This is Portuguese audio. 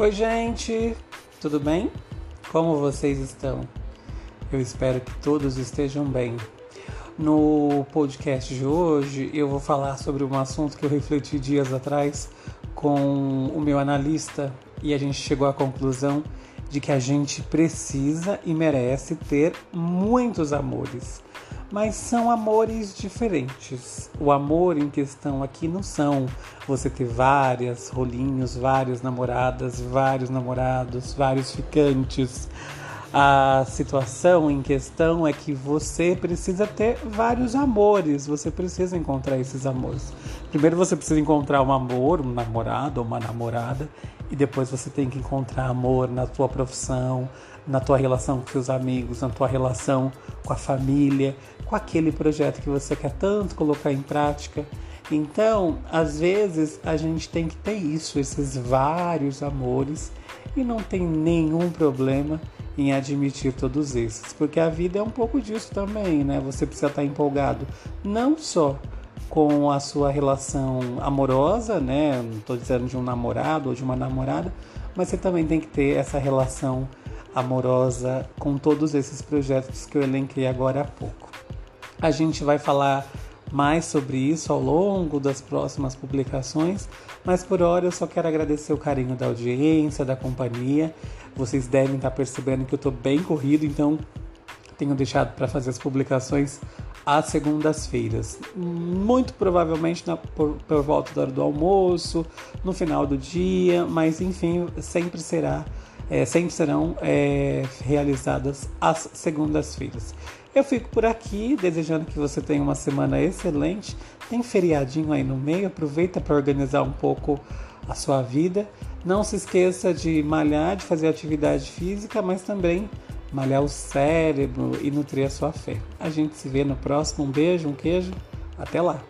Oi, gente, tudo bem? Como vocês estão? Eu espero que todos estejam bem. No podcast de hoje, eu vou falar sobre um assunto que eu refleti dias atrás com o meu analista e a gente chegou à conclusão de que a gente precisa e merece ter muitos amores mas são amores diferentes. O amor em questão aqui não são você ter várias rolinhos, várias namoradas, vários namorados, vários ficantes. A situação em questão é que você precisa ter vários amores, você precisa encontrar esses amores. Primeiro você precisa encontrar um amor, um namorado ou uma namorada, e depois você tem que encontrar amor na tua profissão, na tua relação com seus amigos, na tua relação com a família, com aquele projeto que você quer tanto colocar em prática. Então, às vezes a gente tem que ter isso, esses vários amores, e não tem nenhum problema em admitir todos esses, porque a vida é um pouco disso também, né? Você precisa estar empolgado não só com a sua relação amorosa, né? Não estou dizendo de um namorado ou de uma namorada, mas você também tem que ter essa relação amorosa com todos esses projetos que eu elenquei agora há pouco. A gente vai falar mais sobre isso ao longo das próximas publicações, mas por hora eu só quero agradecer o carinho da audiência, da companhia. Vocês devem estar percebendo que eu estou bem corrido, então tenho deixado para fazer as publicações às segundas-feiras. Muito provavelmente na, por, por volta da hora do almoço, no final do dia, mas enfim, sempre será. É, sempre serão é, realizadas às segundas-feiras. Eu fico por aqui, desejando que você tenha uma semana excelente. Tem feriadinho aí no meio, aproveita para organizar um pouco a sua vida. Não se esqueça de malhar, de fazer atividade física, mas também malhar o cérebro e nutrir a sua fé. A gente se vê no próximo. Um beijo, um queijo. Até lá!